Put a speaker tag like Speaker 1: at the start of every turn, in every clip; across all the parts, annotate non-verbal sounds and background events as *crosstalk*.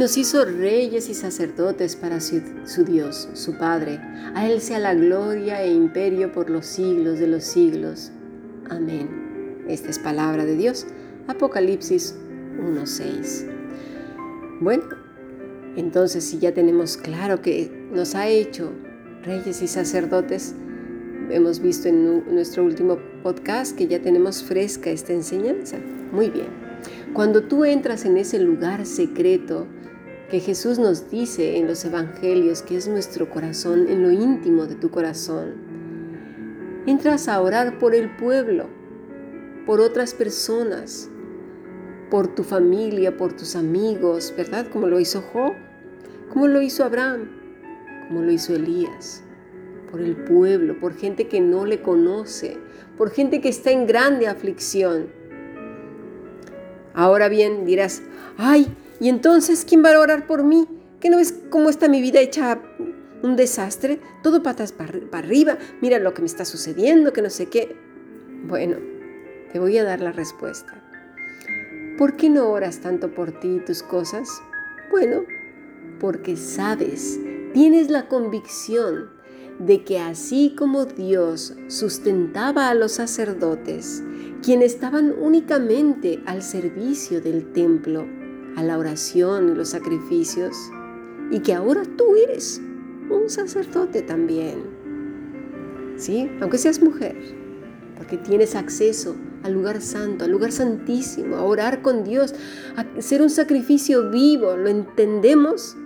Speaker 1: nos hizo reyes y sacerdotes para su, Dios, su Padre. A Él sea la gloria e imperio por los siglos de los siglos. Amén. Esta es palabra de Dios. Apocalipsis 1.6. Bueno, entonces si ya tenemos claro que nos ha hecho reyes y sacerdotes, hemos visto en nuestro último podcast que ya tenemos fresca esta enseñanza. Muy bien. Cuando tú entras en ese lugar secreto que Jesús nos dice en los evangelios, que es nuestro corazón, en lo íntimo de tu corazón, entras a orar por el pueblo, por otras personas, por tu familia, por tus amigos, ¿verdad? Como lo hizo Job, como lo hizo Abraham, como lo hizo Elías por el pueblo, por gente que no le conoce, por gente que está en grande aflicción. Ahora bien, dirás, ay, ¿y entonces quién va a orar por mí? ¿Que no ves cómo está mi vida hecha un desastre? Todo patas para, arriba, mira lo que me está sucediendo, que no sé qué. Bueno, te voy a dar la respuesta. ¿Por qué no oras tanto por ti y tus cosas? Bueno, porque sabes, tienes la convicción de que así como Dios sustentaba a los sacerdotes, quienes estaban únicamente al servicio del templo, a la oración y los sacrificios, y que ahora tú eres un sacerdote también. ¿Sí? Aunque seas mujer, porque tienes acceso al lugar santo, al lugar santísimo, a orar con Dios, a ser un sacrificio vivo, ¿lo entendemos?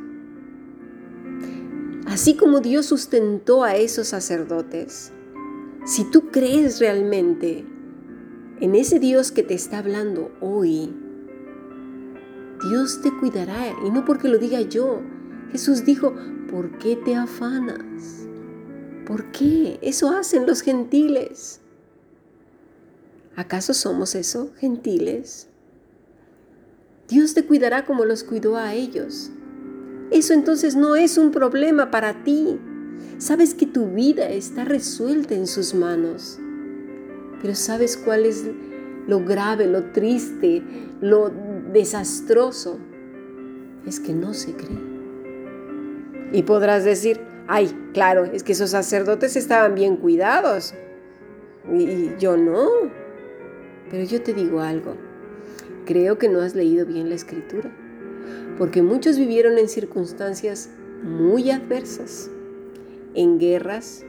Speaker 1: Así como Dios sustentó a esos sacerdotes, si tú crees realmente en ese Dios que te está hablando hoy, Dios te cuidará y no porque lo diga yo. Jesús dijo, ¿por qué te afanas? ¿Por qué? Eso hacen los gentiles. ¿Acaso somos eso, gentiles? Dios te cuidará como los cuidó a ellos. Eso entonces no es un problema para ti. Sabes que tu vida está resuelta en sus manos. Pero ¿sabes cuál es lo grave, lo triste, lo desastroso? Es que no se cree. Y podrás decir, ay, claro, es que esos sacerdotes estaban bien cuidados. Y, yo no. Pero yo te digo algo. Creo que no has leído bien la escritura porque muchos vivieron en circunstancias muy adversas, en guerras,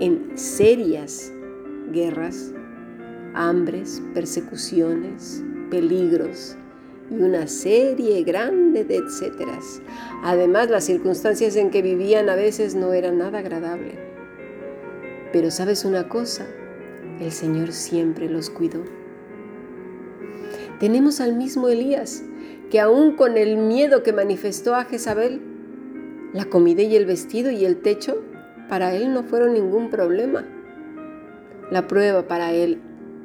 Speaker 1: en serias guerras, hambres, persecuciones, peligros y una serie grande de etcéteras. Además, las circunstancias en que vivían a veces no eran nada agradable. Pero sabes una cosa, el Señor siempre los cuidó. Tenemos al mismo Elías, que aún con el miedo que manifestó a Jezabel, la comida y el vestido y el techo para él no fueron ningún problema. La prueba para él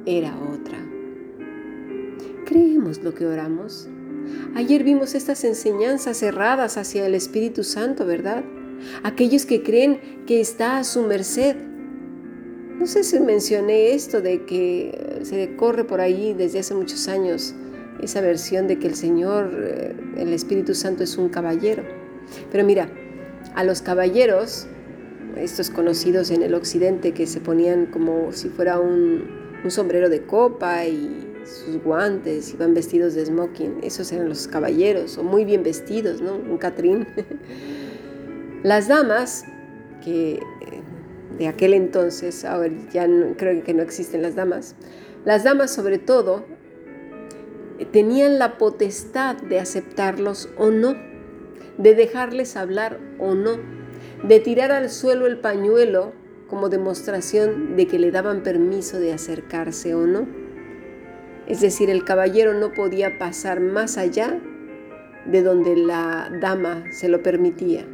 Speaker 1: era otra. ¿Creemos lo que oramos? Ayer vimos estas enseñanzas cerradas hacia el Espíritu Santo, ¿verdad? Aquellos que creen que está a su merced. No sé si mencioné esto de que se corre por ahí desde hace muchos años esa versión de que el Señor, eh, el Espíritu Santo es un caballero. Pero mira, a los caballeros, estos conocidos en el occidente que se ponían como si fuera un, un sombrero de copa y sus guantes, iban vestidos de smoking, esos eran los caballeros, o muy bien vestidos, ¿no? Un catrín. *laughs* Las damas, que eh, de aquel entonces, ahora ya creo que no existen las damas, las damas sobre todo tenían la potestad de aceptarlos o no, de dejarles hablar o no, de tirar al suelo el pañuelo como demostración de que le daban permiso de acercarse o no. Es decir, el caballero no podía pasar más allá de donde la dama se lo permitía.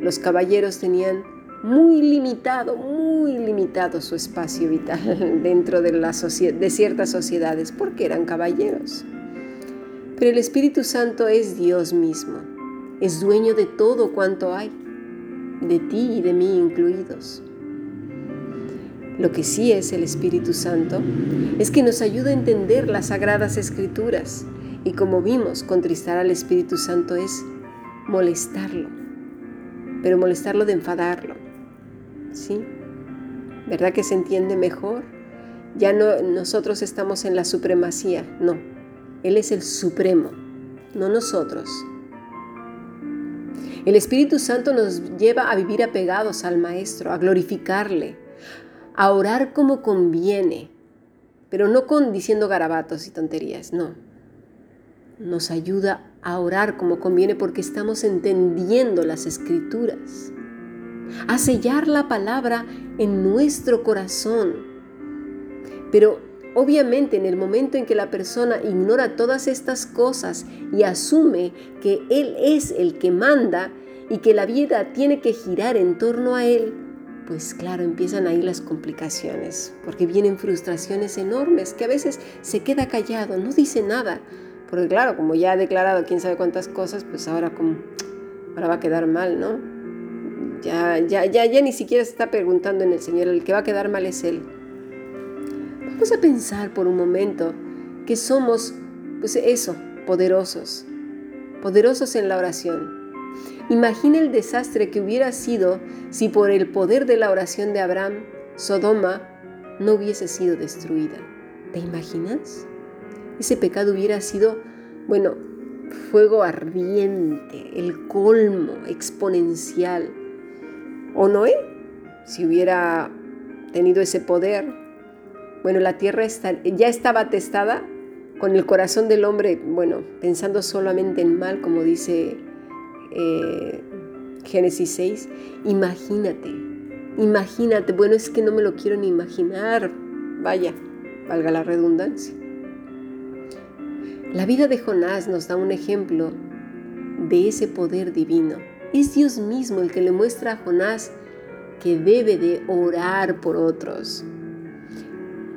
Speaker 1: Los caballeros tenían muy limitado, muy limitado su espacio vital *laughs* dentro de, ciertas sociedades, porque eran caballeros. Pero el Espíritu Santo es Dios mismo, es dueño de todo cuanto hay, de ti y de mí incluidos. Lo que sí es el Espíritu Santo es que nos ayuda a entender las sagradas escrituras Y como vimos, contristar al Espíritu Santo es molestarlo, pero molestarlo de enfadarlo. ¿Sí? ¿Verdad que se entiende mejor? Ya no nosotros estamos en la supremacía, no. Él es el supremo, no nosotros. El Espíritu Santo nos lleva a vivir apegados al Maestro, a glorificarle, a orar como conviene, pero no con diciendo garabatos y tonterías, no. Nos ayuda a orar como conviene porque estamos entendiendo las escrituras, a sellar la palabra en nuestro corazón. Pero obviamente en el momento en que la persona ignora todas estas cosas y asume que Él es el que manda y que la vida tiene que girar en torno a Él, pues claro, empiezan ahí las complicaciones, porque vienen frustraciones enormes, que a veces se queda callado, no dice nada, porque claro, como ya ha declarado quién sabe cuántas cosas, pues ahora como, ahora va a quedar mal, ¿no? Ya, ya, ya, ya ni siquiera se está preguntando en el Señor, el que va a quedar mal es Él. Vamos a pensar por un momento que somos, pues eso, poderosos, poderosos en la oración Imagina el desastre que hubiera sido si por el poder de la oración de Abraham, Sodoma no hubiese sido destruida. ¿Te imaginas? Ese pecado hubiera sido, bueno, fuego ardiente, el colmo exponencial. ¿O Noé? Si hubiera tenido ese poder, bueno, la tierra ya estaba atestada con el corazón del hombre, bueno, pensando solamente en mal, como dice eh, Génesis 6, imagínate, imagínate, bueno, es que no me lo quiero ni imaginar, vaya, valga la redundancia. La vida de Jonás nos da un ejemplo de ese poder divino. Es Dios mismo el que le muestra a Jonás que debe de orar por otros.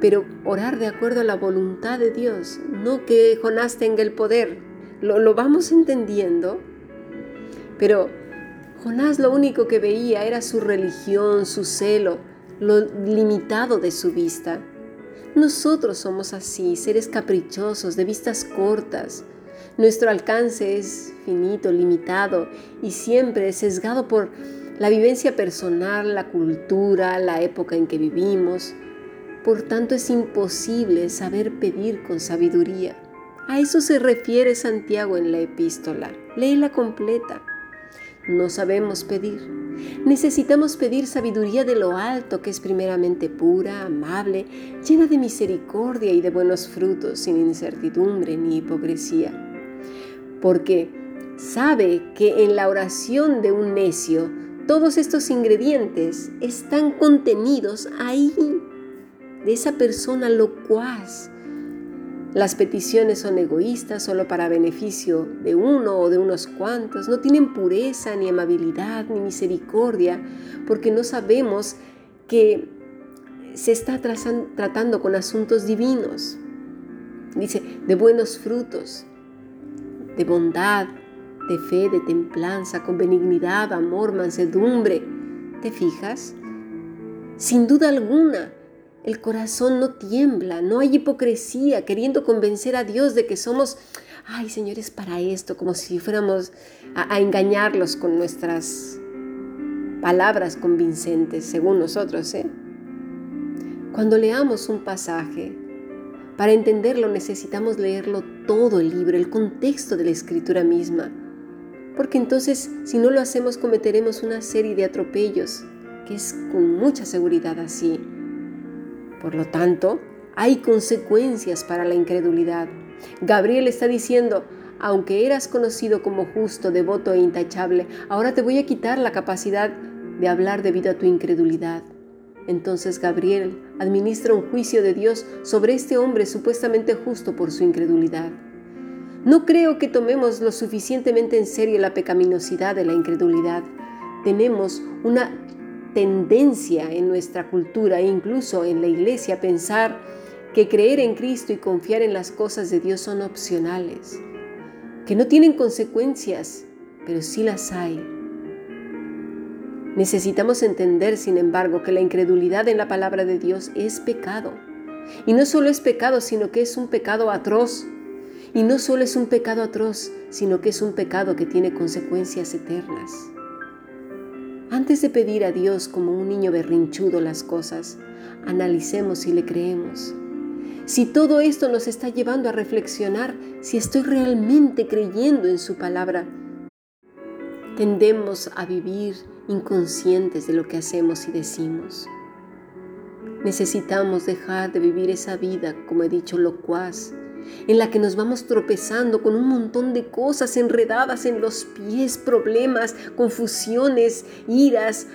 Speaker 1: Pero orar de acuerdo a la voluntad de Dios, no que Jonás tenga el poder. Lo, lo vamos entendiendo pero Jonás lo único que veía era su religión, su celo, lo limitado de su vista. Nosotros somos así, seres caprichosos, de vistas cortas. Nuestro alcance es finito, limitado y siempre sesgado por la vivencia personal, la cultura, la época en que vivimos. Por tanto es imposible saber pedir con sabiduría. A eso se refiere Santiago en la epístola. Léela completa. No sabemos pedir. Necesitamos pedir sabiduría de lo alto, que es primeramente pura, amable, llena de misericordia y de buenos frutos, sin incertidumbre ni hipocresía. Porque sabe que en la oración de un necio todos estos ingredientes están contenidos ahí, de esa persona locuaz, las peticiones son egoístas solo para beneficio de uno o de unos cuantos, no tienen pureza, ni amabilidad, ni misericordia, porque no sabemos que se está tratando con asuntos divinos. Dice, de buenos frutos, de bondad, de fe, de templanza, con benignidad, amor, mansedumbre. ¿Te fijas? Sin duda alguna, el corazón no tiembla, no hay hipocresía queriendo convencer a Dios de que somos, ay señores, para esto, como si fuéramos a, engañarlos con nuestras palabras convincentes, según nosotros. ¿eh? Cuando leamos un pasaje, para entenderlo necesitamos leerlo todo el libro, el contexto de la escritura misma, porque entonces si no lo hacemos cometeremos una serie de atropellos, que es con mucha seguridad así. Por lo tanto, hay consecuencias para la incredulidad. Gabriel está diciendo, aunque eras conocido como justo, devoto e intachable, ahora te voy a quitar la capacidad de hablar debido a tu incredulidad. Entonces Gabriel administra un juicio de Dios sobre este hombre supuestamente justo por su incredulidad. No creo que tomemos lo suficientemente en serio la pecaminosidad de la incredulidad. Tenemos una tendencia en nuestra cultura e incluso en la iglesia pensar que creer en Cristo y confiar en las cosas de Dios son opcionales, que no tienen consecuencias, pero sí las hay. Necesitamos entender, sin embargo, que la incredulidad en la palabra de Dios es pecado. Y no solo es pecado, sino que es un pecado atroz. Y no solo es un pecado atroz, sino que es un pecado que tiene consecuencias eternas. Antes de pedir a Dios como un niño berrinchudo las cosas, analicemos si le creemos. Si todo esto nos está llevando a reflexionar si estoy realmente creyendo en su palabra, tendemos a vivir inconscientes de lo que hacemos y decimos. Necesitamos dejar de vivir esa vida, como he dicho, locuaz, en la que nos vamos tropezando con un montón de cosas enredadas en los pies, problemas, confusiones, iras,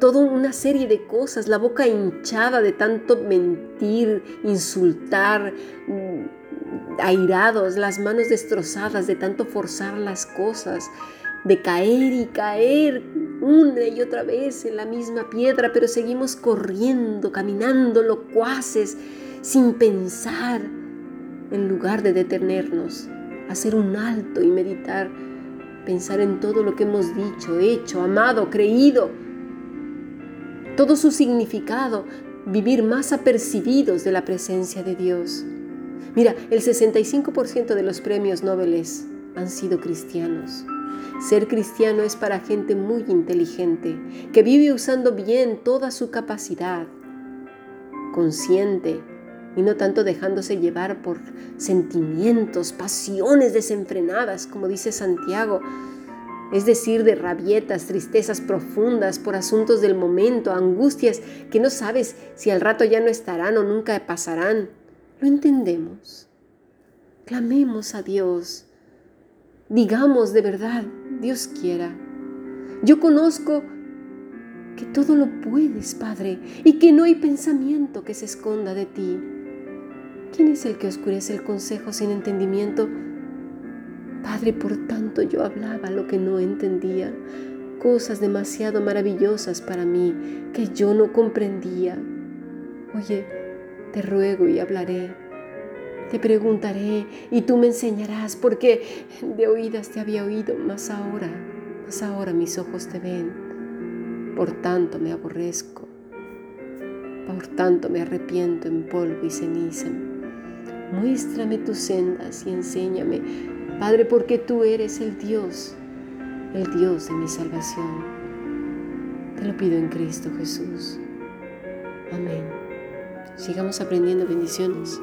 Speaker 1: toda una serie de cosas, la boca hinchada de tanto mentir, insultar, mm, airados, las manos destrozadas de tanto forzar las cosas, de caer y caer una y otra vez en la misma piedra, pero seguimos corriendo, caminando locuaces, sin pensar, en lugar de detenernos, hacer un alto y meditar, pensar en todo lo que hemos dicho, hecho, amado, creído, todo su significado, vivir más apercibidos de la presencia de Dios. Mira, el 65% de los premios Nobel han sido cristianos. Ser cristiano es para gente muy inteligente, que vive usando bien toda su capacidad, consciente y no tanto dejándose llevar por sentimientos, pasiones desenfrenadas, como dice Santiago, es decir, de rabietas, tristezas profundas por asuntos del momento, angustias que no sabes si al rato ya no estarán o nunca pasarán. Lo entendemos. Clamemos a Dios. Digamos de verdad, Dios quiera. Yo conozco que todo lo puedes, Padre, y que no hay pensamiento que se esconda de ti. ¿Quién es el que oscurece el consejo sin entendimiento? Padre, por tanto yo hablaba lo que no entendía, cosas demasiado maravillosas para mí que yo no comprendía. Oye, te ruego y hablaré. Te preguntaré y tú me enseñarás, porque de oídas te había oído, mas ahora, mas ahora mis ojos te ven. Por tanto me aborrezco, por tanto me arrepiento en polvo y ceniza. Muéstrame tus sendas y enséñame Padre, porque tú eres el Dios, el Dios de mi salvación. Te lo pido en Cristo Jesús. Amén. Sigamos aprendiendo bendiciones.